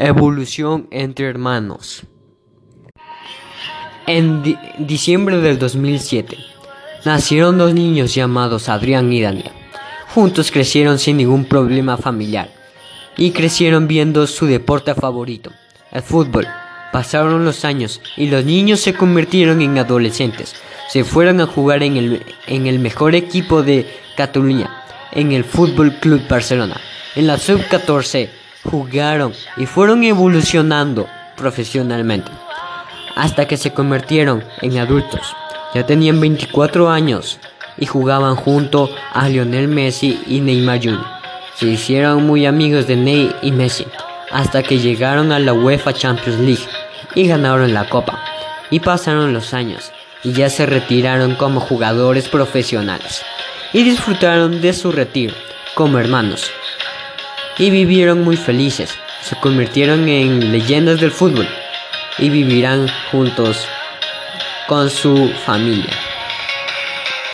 Evolución entre hermanos. En diciembre del 2007 nacieron dos niños llamados Adrián y Daniel. Juntos crecieron sin ningún problema familiar y crecieron viendo su deporte favorito, el fútbol. Pasaron los años y los niños se convirtieron en adolescentes. Se fueron a jugar en el, en el mejor equipo de Cataluña, en el Fútbol Club Barcelona. En la sub-14 jugaron y fueron evolucionando profesionalmente hasta que se convirtieron en adultos. Ya tenían 24 años y jugaban junto a Lionel Messi y Neymar Jr. Se hicieron muy amigos de Ney y Messi hasta que llegaron a la UEFA Champions League y ganaron la copa. Y pasaron los años y ya se retiraron como jugadores profesionales y disfrutaron de su retiro como hermanos y vivieron muy felices. Se convirtieron en leyendas del fútbol y vivirán juntos con su familia.